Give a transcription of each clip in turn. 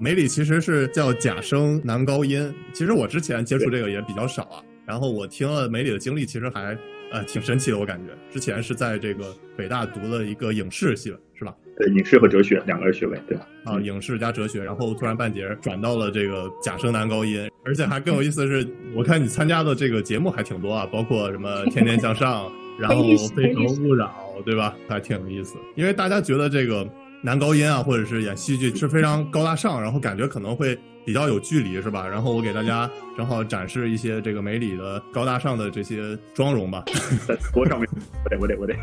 梅里其实是叫假声男高音，其实我之前接触这个也比较少啊。然后我听了梅里的经历，其实还呃挺神奇的，我感觉。之前是在这个北大读了一个影视系，是吧？对，影视和哲学两个学位，对吧？啊，影视加哲学，然后突然半截转到了这个假声男高音，而且还更有意思的是，我看你参加的这个节目还挺多啊，包括什么《天天向上》，然后《非诚勿扰》，对吧？还挺有意思，因为大家觉得这个男高音啊，或者是演戏剧是非常高大上，然后感觉可能会。比较有距离是吧？然后我给大家正好展示一些这个梅里的高大上的这些妆容吧。在桌上面，我得我得我得。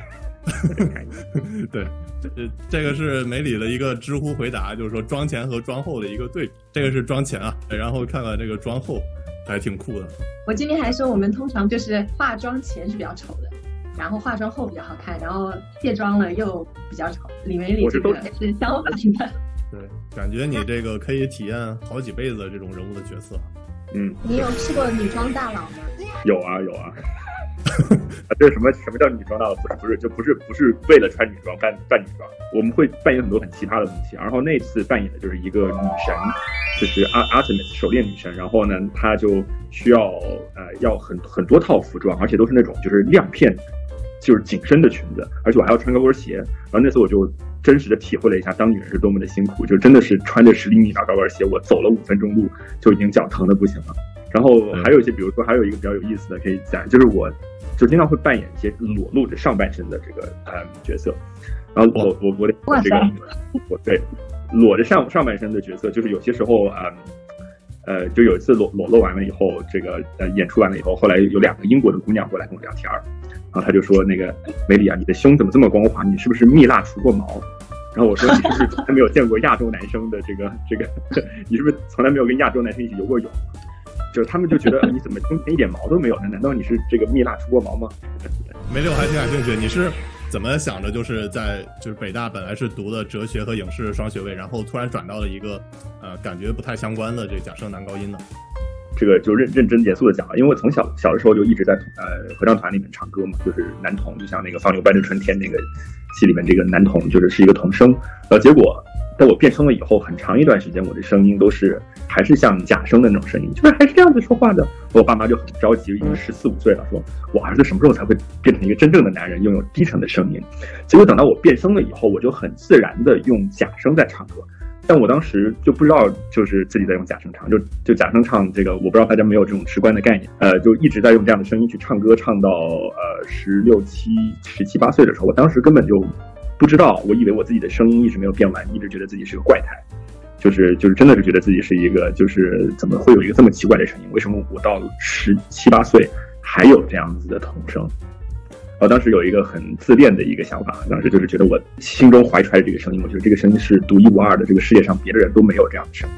对，这这个是梅里的一个知乎回答，就是说妆前和妆后的一个对比。这个是妆前啊，然后看看这个妆后，还挺酷的。我今天还说，我们通常就是化妆前是比较丑的，然后化妆后比较好看，然后卸妆了又比较丑。李梅里这个是相反的。对，感觉你这个可以体验好几辈子这种人物的角色。嗯，你有试过女装大佬吗？有啊有啊。啊，这是什么？什么叫女装大佬？不是不是，就不是不是为了穿女装扮扮女装。我们会扮演很多很奇葩的东西。然后那次扮演的就是一个女神，就是阿阿特米斯手链女神。然后呢，她就需要呃要很很多套服装，而且都是那种就是亮片，就是紧身的裙子，而且我还要穿高跟鞋。然后那次我就。真实的体会了一下当女人是多么的辛苦，就真的是穿着十厘米的高跟鞋，我走了五分钟路就已经脚疼的不行了。然后还有一些，比如说还有一个比较有意思的可以讲，就是我就经常会扮演一些裸露着上半身的这个呃角色。然后我我我得这个我对裸着上上半身的角色，就是有些时候啊呃，就有一次裸裸露完了以后，这个呃演出完了以后，后来有两个英国的姑娘过来跟我聊天儿。然后他就说：“那个梅里啊，你的胸怎么这么光滑？你是不是蜜蜡除过毛？”然后我说：“你是不是从来没有见过亚洲男生的这个这个？你是不是从来没有跟亚洲男生一起游过泳？”就是他们就觉得你怎么胸前一点毛都没有呢？难道你是这个蜜蜡除过毛吗？梅里，我还挺感兴趣，你是怎么想着就是在就是北大本来是读的哲学和影视双学位，然后突然转到了一个呃感觉不太相关的这假声男高音呢？这个就认认真严肃的讲了，因为我从小小的时候就一直在呃合唱团里面唱歌嘛，就是男童，就像那个放牛班的春天那个戏里面这个男童，就是是一个童声。呃，结果在我变声了以后，很长一段时间我的声音都是还是像假声的那种声音，就是还是这样子说话的。我爸妈就很着急，已经十四五岁了，说我儿子什么时候才会变成一个真正的男人，拥有低沉的声音？结果等到我变声了以后，我就很自然的用假声在唱歌。但我当时就不知道，就是自己在用假声唱，就就假声唱这个，我不知道大家没有这种直观的概念，呃，就一直在用这样的声音去唱歌，唱到呃十六七、十七八岁的时候，我当时根本就不知道，我以为我自己的声音一直没有变完，一直觉得自己是个怪胎，就是就是真的是觉得自己是一个，就是怎么会有一个这么奇怪的声音？为什么我到十七八岁还有这样子的童声？我当时有一个很自恋的一个想法，当时就是觉得我心中怀揣的这个声音，我觉得这个声音是独一无二的，这个世界上别的人都没有这样的声音。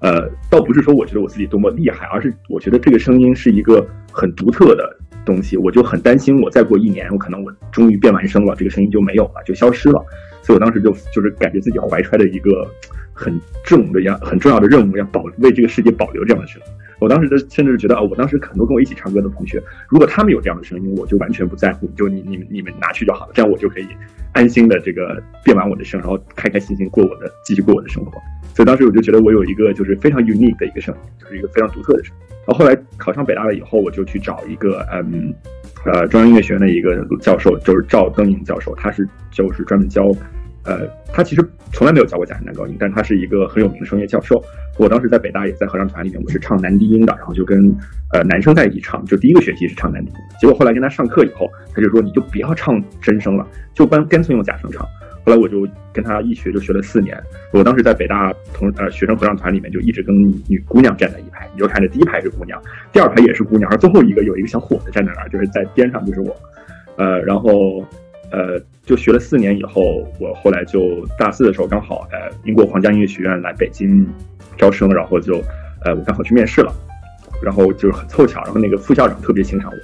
呃，倒不是说我觉得我自己多么厉害，而是我觉得这个声音是一个很独特的东西，我就很担心我再过一年，我可能我终于变完声了，这个声音就没有了，就消失了。所以我当时就就是感觉自己怀揣的一个很重的样很重要的任务，要保为这个世界保留这样的声音。我当时就甚至觉得啊，我当时很多跟我一起唱歌的同学，如果他们有这样的声音，我就完全不在乎，就你你们你们拿去就好了，这样我就可以安心的这个变完我的声，然后开开心心过我的继续过我的生活。所以当时我就觉得我有一个就是非常 unique 的一个声音，就是一个非常独特的声音。然后后来考上北大了以后，我就去找一个嗯呃中央音乐学院的一个教授，就是赵登颖教授，他是就是专门教。呃，他其实从来没有教过假声男高音，但他是一个很有名的声乐教授。我当时在北大也在合唱团里面，我是唱男低音的，然后就跟呃男生在一起唱，就第一个学期是唱男低音。结果后来跟他上课以后，他就说你就不要唱真声了，就干干脆用假声唱。后来我就跟他一学就学了四年。我当时在北大同呃学生合唱团里面就一直跟女姑娘站在一排，你就看着第一排是姑娘，第二排也是姑娘，而最后一个有一个小伙子站在那儿，就是在边上就是我，呃，然后。呃，就学了四年以后，我后来就大四的时候刚好，呃，英国皇家音乐学院来北京招生，然后就，呃，我刚好去面试了，然后就是很凑巧，然后那个副校长特别欣赏我，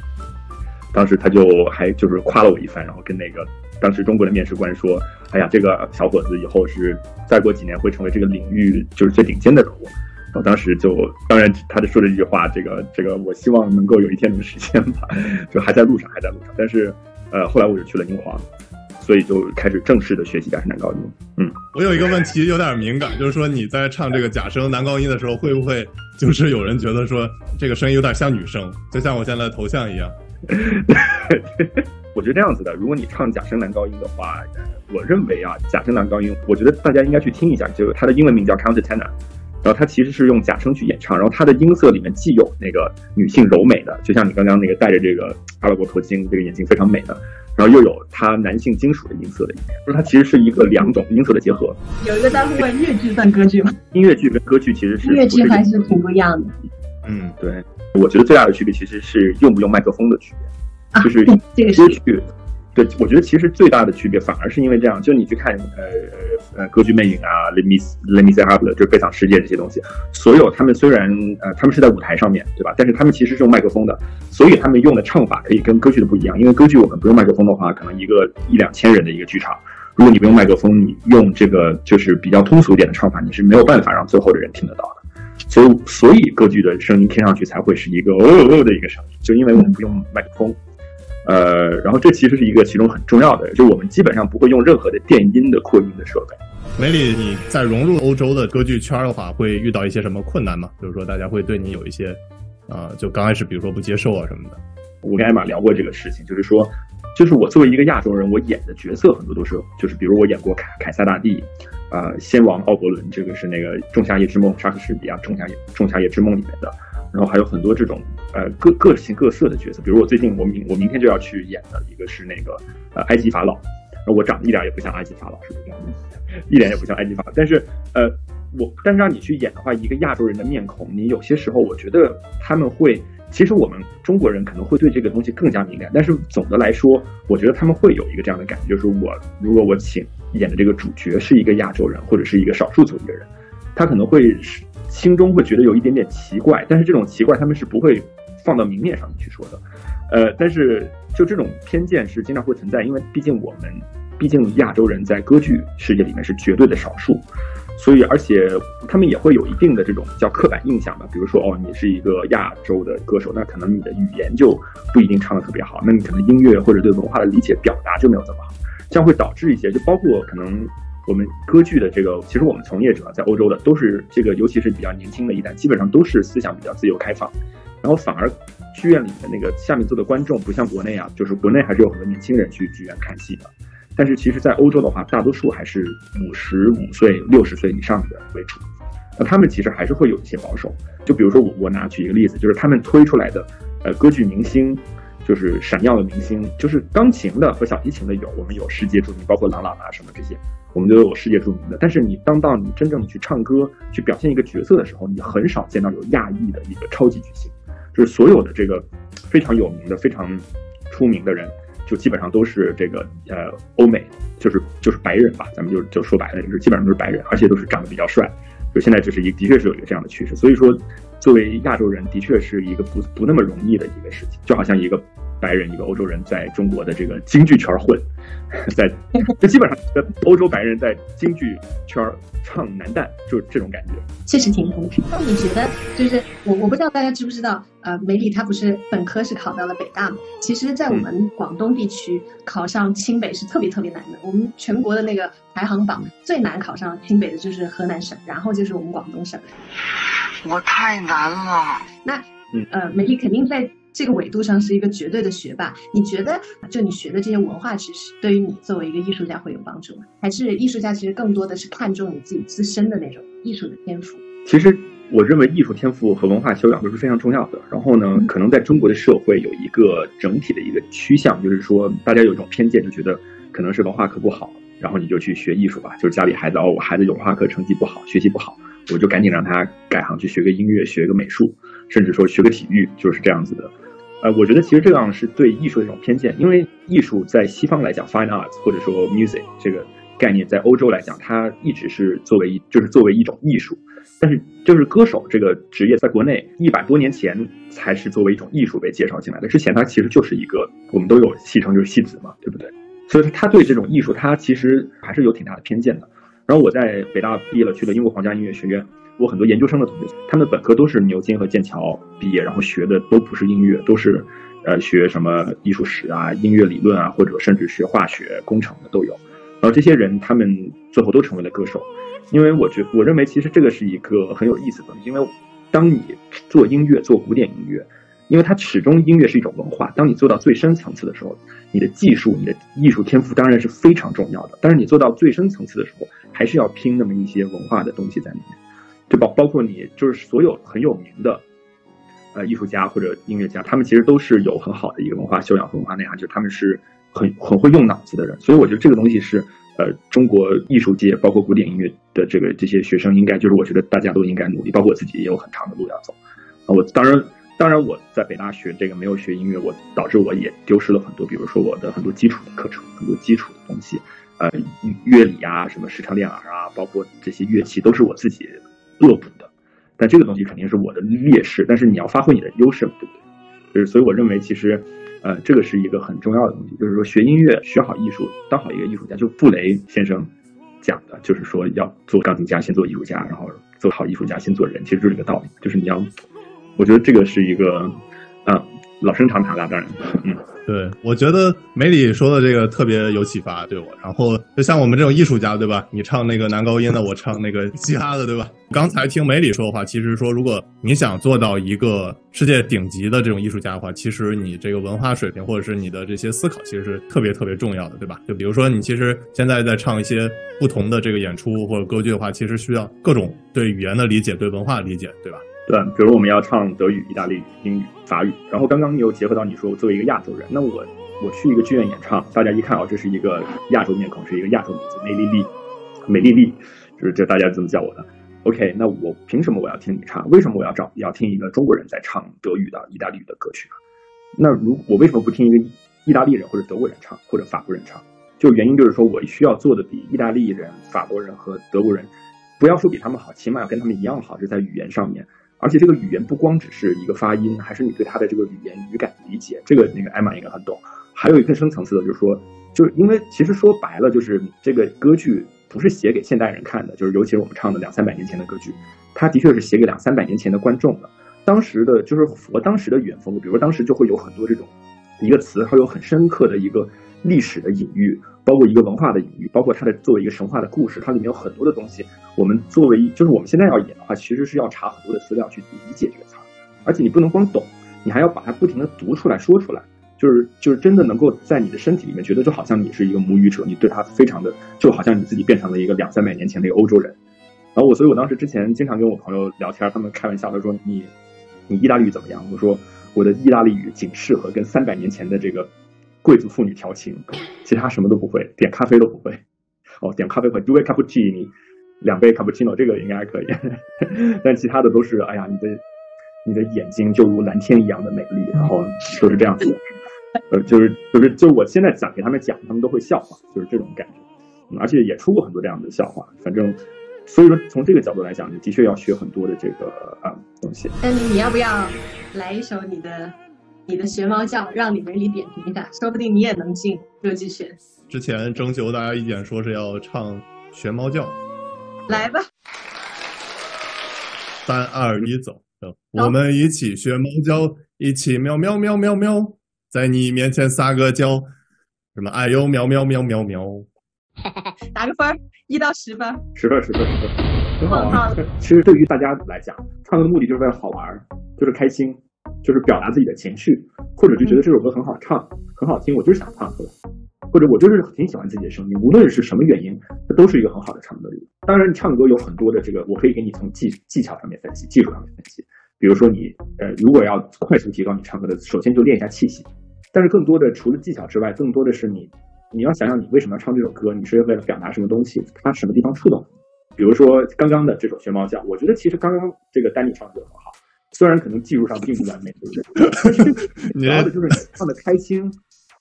当时他就还就是夸了我一番，然后跟那个当时中国的面试官说，哎呀，这个小伙子以后是再过几年会成为这个领域就是最顶尖的人物。我当时就，当然他就说了一句话，这个这个，我希望能够有一天能实现吧，就还在路上，还在路上。但是，呃，后来我就去了英皇，所以就开始正式的学习假声男高音。嗯，我有一个问题有点敏感，就是说你在唱这个假声男高音的时候，会不会就是有人觉得说这个声音有点像女生，就像我现在头像一样？我觉得这样子的，如果你唱假声男高音的话，我认为啊，假声男高音，我觉得大家应该去听一下，就它的英文名叫 counter tenor。然后它其实是用假声去演唱，然后它的音色里面既有那个女性柔美的，就像你刚刚那个戴着这个阿拉伯头巾，这个眼睛非常美的，然后又有它男性金属的音色的一面，就是它其实是一个两种音色的结合。有一个大会问，粤剧算歌剧吗？音乐剧跟歌剧其实是乐剧还是挺不一样的。嗯，对，我觉得最大的区别其实是用不用麦克风的区别，就是 这个歌剧。对，我觉得其实最大的区别反而是因为这样，就你去看，呃呃，歌剧魅影啊，Let me Let me say h a b 就是悲惨世界这些东西，所有他们虽然呃他们是在舞台上面对吧，但是他们其实是用麦克风的，所以他们用的唱法可以跟歌剧的不一样，因为歌剧我们不用麦克风的话，可能一个一两千人的一个剧场，如果你不用麦克风，你用这个就是比较通俗一点的唱法，你是没有办法让最后的人听得到的，所以所以歌剧的声音听上去才会是一个哦哦的一个声音，就因为我们不用麦克风。呃，然后这其实是一个其中很重要的，就我们基本上不会用任何的电音的扩音的设备。梅里，你在融入欧洲的歌剧圈的话，会遇到一些什么困难吗？就是说，大家会对你有一些，呃，就刚开始比如说不接受啊什么的。我跟艾玛聊过这个事情，就是说，就是我作为一个亚洲人，我演的角色很多都是，就是比如我演过凯凯撒大帝，啊，先王奥伯伦，这个是那个《仲夏夜之梦》莎士比亚《仲夏夜仲夏夜之梦》里面的。然后还有很多这种呃各各形各色的角色，比如我最近我明我明天就要去演的一个是那个呃埃及法老，我长得一点也不像埃及法老，是不是？一点也不像埃及法老。但是呃我但是让你去演的话，一个亚洲人的面孔，你有些时候我觉得他们会，其实我们中国人可能会对这个东西更加敏感。但是总的来说，我觉得他们会有一个这样的感觉，就是我如果我请演的这个主角是一个亚洲人或者是一个少数族裔的人，他可能会是。心中会觉得有一点点奇怪，但是这种奇怪他们是不会放到明面上去说的，呃，但是就这种偏见是经常会存在，因为毕竟我们，毕竟亚洲人在歌剧世界里面是绝对的少数，所以而且他们也会有一定的这种叫刻板印象吧，比如说哦，你是一个亚洲的歌手，那可能你的语言就不一定唱的特别好，那你可能音乐或者对文化的理解表达就没有这么好，这样会导致一些，就包括可能。我们歌剧的这个，其实我们从业者在欧洲的都是这个，尤其是比较年轻的一代，基本上都是思想比较自由开放。然后反而剧院里的那个下面坐的观众不像国内啊，就是国内还是有很多年轻人去剧院看戏的。但是其实，在欧洲的话，大多数还是五十五岁、六十岁以上的为主。那他们其实还是会有一些保守。就比如说我我拿举一个例子，就是他们推出来的呃歌剧明星，就是闪耀的明星，就是钢琴的和小提琴的有，我们有世界著名，包括郎朗啊什么这些。我们都有世界著名的，但是你当到你真正去唱歌、去表现一个角色的时候，你很少见到有亚裔的一个超级巨星，就是所有的这个非常有名的、非常出名的人，就基本上都是这个呃欧美，就是就是白人吧，咱们就就说白了，就是基本上都是白人，而且都是长得比较帅。就现在就是一的确是有一个这样的趋势，所以说作为亚洲人，的确是一个不不那么容易的一个事情，就好像一个。白人一个欧洲人在中国的这个京剧圈混，在就基本上欧洲白人在京剧圈唱男旦，就是这种感觉，确实挺公平。那你觉得，就是我我不知道大家知不知道，呃，梅里他不是本科是考到了北大嘛？其实，在我们广东地区考上清北是特别特别难的。我们全国的那个排行榜最难考上清北的就是河南省，然后就是我们广东省。我太难了。那呃，美丽肯定在。这个维度上是一个绝对的学霸，你觉得就你学的这些文化知识，对于你作为一个艺术家会有帮助吗？还是艺术家其实更多的是看重你自己自身的那种艺术的天赋？其实我认为艺术天赋和文化修养都是非常重要的。然后呢，可能在中国的社会有一个整体的一个趋向，就是说大家有一种偏见，就觉得可能是文化课不好，然后你就去学艺术吧。就是家里孩子哦，我孩子有文化课成绩不好，学习不好，我就赶紧让他改行去学个音乐，学个美术，甚至说学个体育，就是这样子的。呃，我觉得其实这样是对艺术的一种偏见，因为艺术在西方来讲，fine arts 或者说 music 这个概念，在欧洲来讲，它一直是作为一就是作为一种艺术，但是就是歌手这个职业，在国内一百多年前才是作为一种艺术被介绍进来的，之前它其实就是一个我们都有戏称就是戏子嘛，对不对？所以他对这种艺术，他其实还是有挺大的偏见的。然后我在北大毕业了，去了英国皇家音乐学院。我很多研究生的同学，他们本科都是牛津和剑桥毕业，然后学的都不是音乐，都是呃学什么艺术史啊、音乐理论啊，或者甚至学化学、工程的都有。然后这些人他们最后都成为了歌手，因为我觉我认为其实这个是一个很有意思的东西，因为当你做音乐、做古典音乐。因为它始终音乐是一种文化，当你做到最深层次的时候，你的技术、你的艺术天赋当然是非常重要的。但是你做到最深层次的时候，还是要拼那么一些文化的东西在里面，就包包括你就是所有很有名的，呃，艺术家或者音乐家，他们其实都是有很好的一个文化修养和、文化内涵，就是他们是很很会用脑子的人。所以我觉得这个东西是呃，中国艺术界包括古典音乐的这个这些学生应该就是我觉得大家都应该努力，包括我自己也有很长的路要走。啊，我当然。当然，我在北大学这个没有学音乐，我导致我也丢失了很多，比如说我的很多基础的课程，很多基础的东西，呃，乐理啊，什么视唱练耳啊，包括这些乐器都是我自己恶补的。但这个东西肯定是我的劣势，但是你要发挥你的优势，对不对？就是所以我认为其实，呃，这个是一个很重要的东西，就是说学音乐学好艺术，当好一个艺术家，就布雷先生讲的，就是说要做钢琴家先做艺术家，然后做好艺术家先做人，其实就是这个道理，就是你要。我觉得这个是一个，嗯，老生常谈了，当然，嗯，对，我觉得梅里说的这个特别有启发，对我。然后就像我们这种艺术家，对吧？你唱那个男高音的，我唱那个 嘻哈的，对吧？刚才听梅里说的话，其实说，如果你想做到一个世界顶级的这种艺术家的话，其实你这个文化水平或者是你的这些思考，其实是特别特别重要的，对吧？就比如说你其实现在在唱一些不同的这个演出或者歌剧的话，其实需要各种对语言的理解，对文化的理解，对吧？对，比如我们要唱德语、意大利语、英语、法语，然后刚刚又结合到你说，我作为一个亚洲人，那我我去一个剧院演唱，大家一看哦，这是一个亚洲面孔，是一个亚洲名字，美丽丽，美丽丽，就是这大家这么叫我的。OK，那我凭什么我要听你唱？为什么我要找要听一个中国人在唱德语的、意大利语的歌曲啊？那如我为什么不听一个意大利人或者德国人唱，或者法国人唱？就原因就是说我需要做的比意大利人、法国人和德国人，不要说比他们好，起码要跟他们一样好，就在语言上面。而且这个语言不光只是一个发音，还是你对它的这个语言语感理解。这个那个艾玛应该很懂。还有一个更深层次的，就是说，就是因为其实说白了，就是这个歌剧不是写给现代人看的，就是尤其是我们唱的两三百年前的歌剧，它的确是写给两三百年前的观众的。当时的就是符合当时的语言风格，比如说当时就会有很多这种一个词，它有很深刻的一个历史的隐喻。包括一个文化的隐喻，包括它的作为一个神话的故事，它里面有很多的东西。我们作为就是我们现在要演的话，其实是要查很多的资料去理解这个词儿，而且你不能光懂，你还要把它不停的读出来说出来，就是就是真的能够在你的身体里面觉得就好像你是一个母语者，你对它非常的就好像你自己变成了一个两三百年前的一个欧洲人。然后我所以我当时之前经常跟我朋友聊天，他们开玩笑的说你你意大利语怎么样？我说我的意大利语仅适合跟三百年前的这个。贵族妇女调情，其他什么都不会，点咖啡都不会。哦，点咖啡会，do a cappuccino，两杯 cappuccino，这个应该还可以。但其他的都是，哎呀，你的你的眼睛就如蓝天一样的美丽，然后就是这样子。呃，就是就是就我现在讲给他们讲，他们都会笑话，就是这种感觉。而且也出过很多这样的笑话。反正，所以说从这个角度来讲，你的确要学很多的这个啊东西。那你要不要来一首你的？你的学猫叫，让你梅里点评一下，说不定你也能进热剧选。之前征求大家意见，说是要唱学猫叫，来吧。三二一，走，我们一起学猫叫，一起喵喵喵喵喵，在你面前撒个娇，什么哎呦喵喵喵喵喵。打个分，一到十分。十分，十分，十分，很好。其实对于大家来讲，唱歌的目的就是为了好玩，就是开心。就是表达自己的情绪，或者就觉得这首歌很好唱，很好听，我就是想唱出来，或者我就是挺喜欢自己的声音，无论是什么原因，这都是一个很好的唱歌的理由。当然，你唱歌有很多的这个，我可以给你从技技巧上面分析，技术上面分析。比如说你呃，如果要快速提高你唱歌的，首先就练一下气息。但是更多的除了技巧之外，更多的是你你要想想你为什么要唱这首歌，你是为了表达什么东西，它什么地方触动？比如说刚刚的这首《学猫叫》，我觉得其实刚刚这个丹尼唱的很好。虽然可能技术上并不完美，对不对？但是主要的就是唱的开心，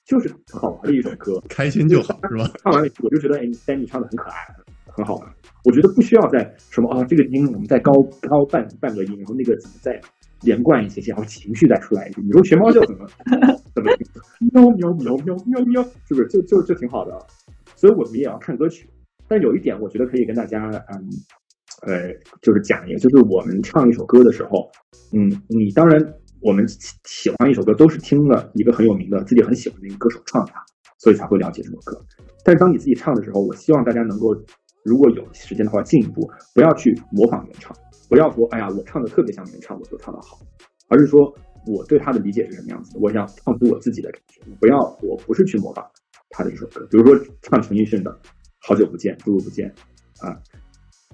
就是好玩的一首歌，开心就好，是吧？唱完了我就觉得，哎，Danny 唱的很可爱，很好玩。我觉得不需要再什么啊，这个音我们再高高半半个音，然后那个怎么再连贯一些些，然后情绪再出来一些。你说学猫叫怎么怎么喵喵喵喵喵喵，是不是就就就挺好的？所以我们也要看歌曲。但有一点，我觉得可以跟大家嗯呃，就是讲一个，就是我们唱一首歌的时候，嗯，你当然我们喜欢一首歌，都是听了一个很有名的、自己很喜欢的一个歌手唱的，所以才会了解这首歌。但是当你自己唱的时候，我希望大家能够，如果有时间的话，进一步不要去模仿原唱，不要说哎呀，我唱的特别像原唱，我就唱的好，而是说我对他的理解是什么样子的，我想唱出我自己的感觉。不要，我不是去模仿他的这首歌，比如说唱陈奕迅的《好久不见，不如不见》啊，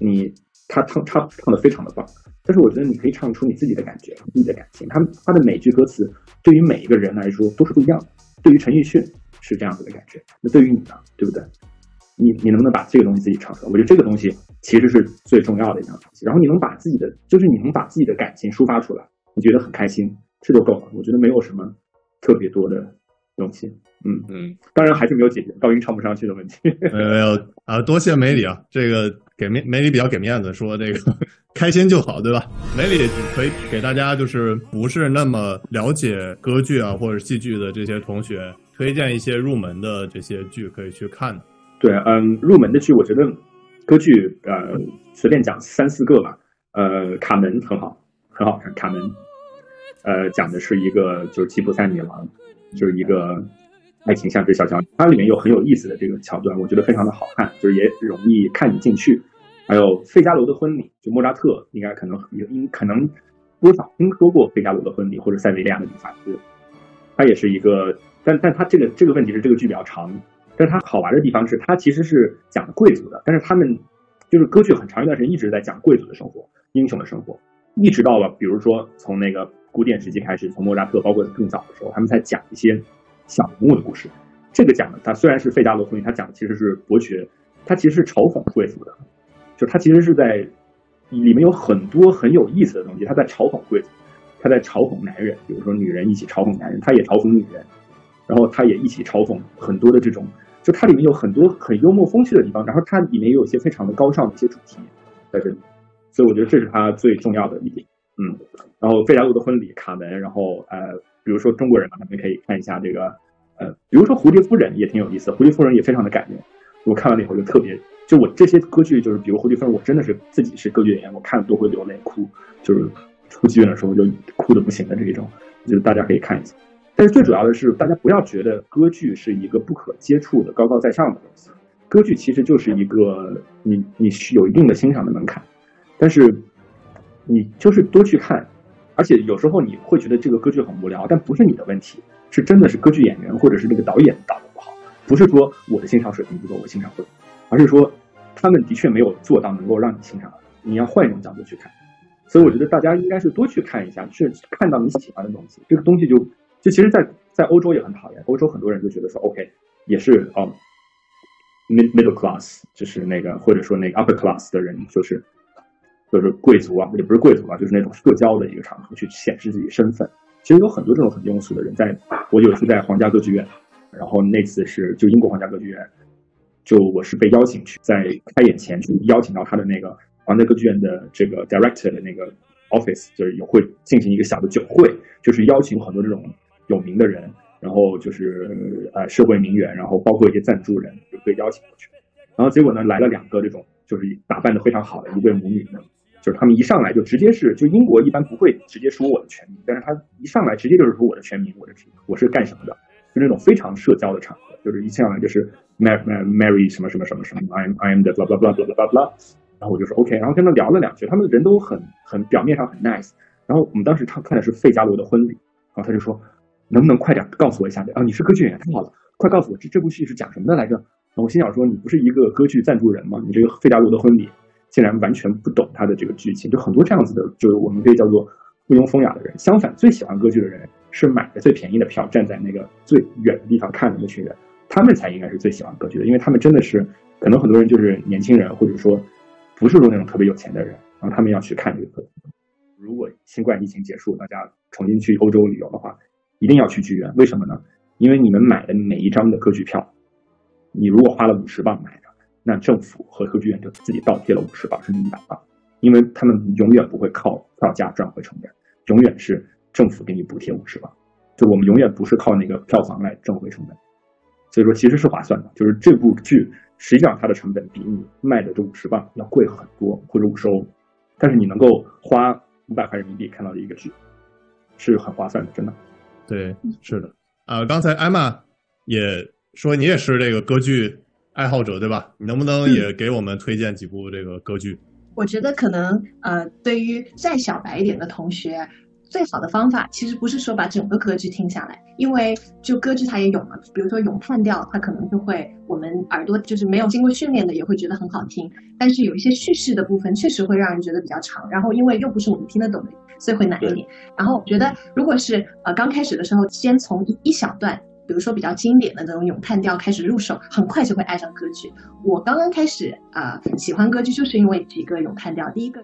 你他唱唱唱的非常的棒，但是我觉得你可以唱出你自己的感觉、自己的感情。他他的每句歌词对于每一个人来说都是不一样的。对于陈奕迅是这样子的感觉，那对于你呢，对不对？你你能不能把这个东西自己唱出来？我觉得这个东西其实是最重要的一样东西。然后你能把自己的，就是你能把自己的感情抒发出来，你觉得很开心，这就够了。我觉得没有什么特别多的东西。嗯嗯，当然还是没有解决高音唱不上去的问题。没有没有啊，多谢梅里啊，这个给梅梅里比较给面子，说这个 开心就好，对吧？梅里可以给大家就是不是那么了解歌剧啊或者戏剧的这些同学推荐一些入门的这些剧可以去看的。对，嗯，入门的剧，我觉得歌剧，呃，随便讲三四个吧。呃，卡门很好，很好看。卡门，呃，讲的是一个就是吉普赛女郎，就是一个爱情像只小强，它里面有很有意思的这个桥段，我觉得非常的好看，就是也容易看你进去。还有《费加罗的婚礼》，就莫扎特应该可能有应可能多少听说过《费加罗的婚礼》或者塞维利亚的理发师，它也是一个，但但它这个这个问题是这个剧比较长。但是它好玩的地方是，它其实是讲贵族的，但是他们就是歌剧很长一段时间一直在讲贵族的生活、英雄的生活，一直到了比如说从那个古典时期开始，从莫扎特，包括更早的时候，他们在讲一些小人物的故事。这个讲的，它虽然是费加罗婚姻，它讲的其实是伯爵，它其实是嘲讽贵族的，就它其实是在里面有很多很有意思的东西，他在嘲讽贵族，他在嘲讽男人，比如说女人一起嘲讽男人，他也嘲讽女人，然后他也一起嘲讽很多的这种。就它里面有很多很幽默风趣的地方，然后它里面也有一些非常的高尚的一些主题在这里，所以我觉得这是它最重要的一点。嗯，然后费加罗的婚礼、卡门，然后呃，比如说中国人嘛，他们可以看一下这个呃，比如说蝴蝶夫人也挺有意思，蝴蝶夫人也非常的感人。我看完了以后就特别，就我这些歌剧就是比如蝴蝶夫人，我真的是自己是歌剧演员，我看了都会流泪哭，就是出剧院的时候就哭的不行的这一种，就是大家可以看一下。但是最主要的是，大家不要觉得歌剧是一个不可接触的、高高在上的东西。歌剧其实就是一个你你是有一定的欣赏的门槛，但是你就是多去看，而且有时候你会觉得这个歌剧很无聊，但不是你的问题，是真的是歌剧演员或者是这个导演导的不好，不是说我的欣赏水平不够，我欣赏不了，而是说他们的确没有做到能够让你欣赏。你要换一种角度去看，所以我觉得大家应该是多去看一下，是看到你喜欢的东西，这个东西就。就其实，在在欧洲也很讨厌。欧洲很多人就觉得说，OK，也是哦，mid middle class，就是那个或者说那个 upper class 的人，就是就是贵族啊，也不是贵族啊，就是那种社交的一个场合去显示自己身份。其实有很多这种很庸俗的人，在我有一次在皇家歌剧院，然后那次是就英国皇家歌剧院，就我是被邀请去在开演前去邀请到他的那个皇家歌剧院的这个 director 的那个 office，就是有会进行一个小的酒会，就是邀请很多这种。有名的人，然后就是呃社会名媛，然后包括一些赞助人就被邀请过去，然后结果呢来了两个这种就是打扮的非常好的一对母女呢，就是他们一上来就直接是就英国一般不会直接说我的全名，但是他一上来直接就是说我的全名，我的我是干什么的，就那种非常社交的场合，就是一上来就是 Mary Mary 什么什么什么什么，I am I am the blah blah blah blah blah blah，然后我就说 OK，然后跟他聊了两句，他们人都很很表面上很 nice，然后我们当时他看的是费加罗的婚礼，然后他就说。能不能快点告诉我一下？啊，你是歌剧演员，太好了，快告诉我这这部戏是讲什么的来着？我心想说，你不是一个歌剧赞助人吗？你这个费加罗的婚礼竟然完全不懂他的这个剧情，就很多这样子的，就是我们可以叫做附庸风雅的人。相反，最喜欢歌剧的人是买的最便宜的票，站在那个最远的地方看的那群人，他们才应该是最喜欢歌剧的，因为他们真的是可能很多人就是年轻人，或者说不是说那种特别有钱的人，然后他们要去看这个。如果新冠疫情结束，大家重新去欧洲旅游的话。一定要去剧院，为什么呢？因为你们买的每一张的歌剧票，你如果花了五十磅买的，那政府和歌剧院就自己倒贴了五十磅，甚至一百磅，因为他们永远不会靠票价赚回成本，永远是政府给你补贴五十磅，就我们永远不是靠那个票房来挣回成本，所以说其实是划算的，就是这部剧实际上它的成本比你卖的这五十磅要贵很多，或者五十欧，但是你能够花五百块人民币看到的一个剧，是很划算的，真的。对，是的。啊，刚才艾玛也说你也是这个歌剧爱好者，对吧？你能不能也给我们推荐几部这个歌剧？我觉得可能呃，对于再小白一点的同学。最好的方法其实不是说把整个歌剧听下来，因为就歌剧它也有嘛，比如说咏叹调，它可能就会我们耳朵就是没有经过训练的也会觉得很好听，但是有一些叙事的部分确实会让人觉得比较长，然后因为又不是我们听得懂的，所以会难一点。然后我觉得如果是呃刚开始的时候，先从一一小段，比如说比较经典的那种咏叹调开始入手，很快就会爱上歌剧。我刚刚开始啊喜欢歌剧就是因为几个咏叹调，第一个。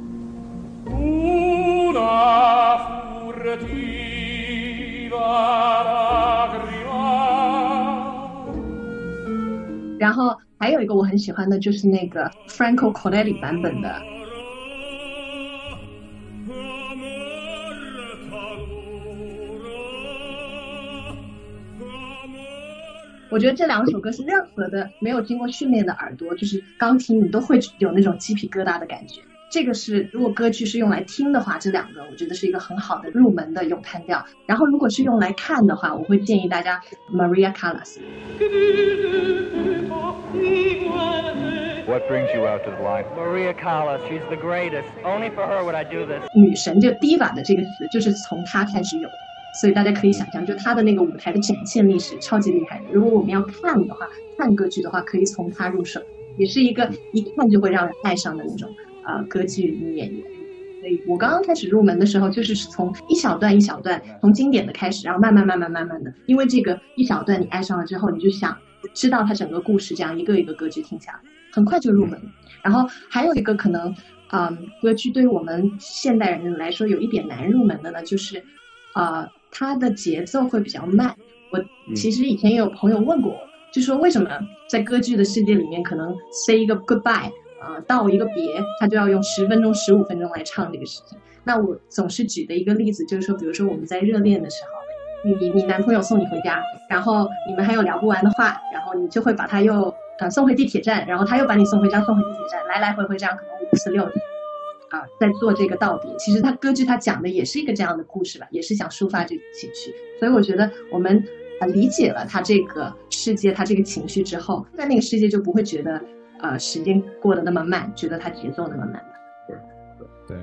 然后还有一个我很喜欢的就是那个 Franco Corelli 版本的。我觉得这两首歌是任何的没有经过训练的耳朵，就是刚听你都会有那种鸡皮疙瘩的感觉。这个是，如果歌剧是用来听的话，这两个我觉得是一个很好的入门的咏叹调。然后，如果是用来看的话，我会建议大家 Maria Callas。What brings you out to the line? Maria Callas, she's the greatest. Only for her would I do this. 女神就 diva 的这个词就是从她开始有的，所以大家可以想象，就他的那个舞台的展现力是超级厉害的。如果我们要看的话，看歌剧的话，可以从他入手，也是一个一看就会让人爱上的那种。呃，歌剧女演员，所以我刚刚开始入门的时候，就是从一小段一小段，从经典的开始，然后慢慢慢慢慢慢的，因为这个一小段你爱上了之后，你就想知道它整个故事，这样一个一个歌剧听下来，很快就入门。然后还有一个可能，嗯，歌剧对于我们现代人来说有一点难入门的呢，就是，呃，它的节奏会比较慢。我其实以前也有朋友问过我，就说为什么在歌剧的世界里面，可能 say 一个 goodbye。啊，道一个别，他就要用十分钟、十五分钟来唱这个事情。那我总是举的一个例子就是说，比如说我们在热恋的时候，你你男朋友送你回家，然后你们还有聊不完的话，然后你就会把他又呃送回地铁站，然后他又把你送回家，送回地铁站，来来回回这样可能五次六次，啊，在做这个道别。其实他歌剧他讲的也是一个这样的故事吧，也是想抒发这种情绪。所以我觉得我们呃理解了他这个世界，他这个情绪之后，在那个世界就不会觉得。呃，时间过得那么慢，觉得他节奏那么慢。对对，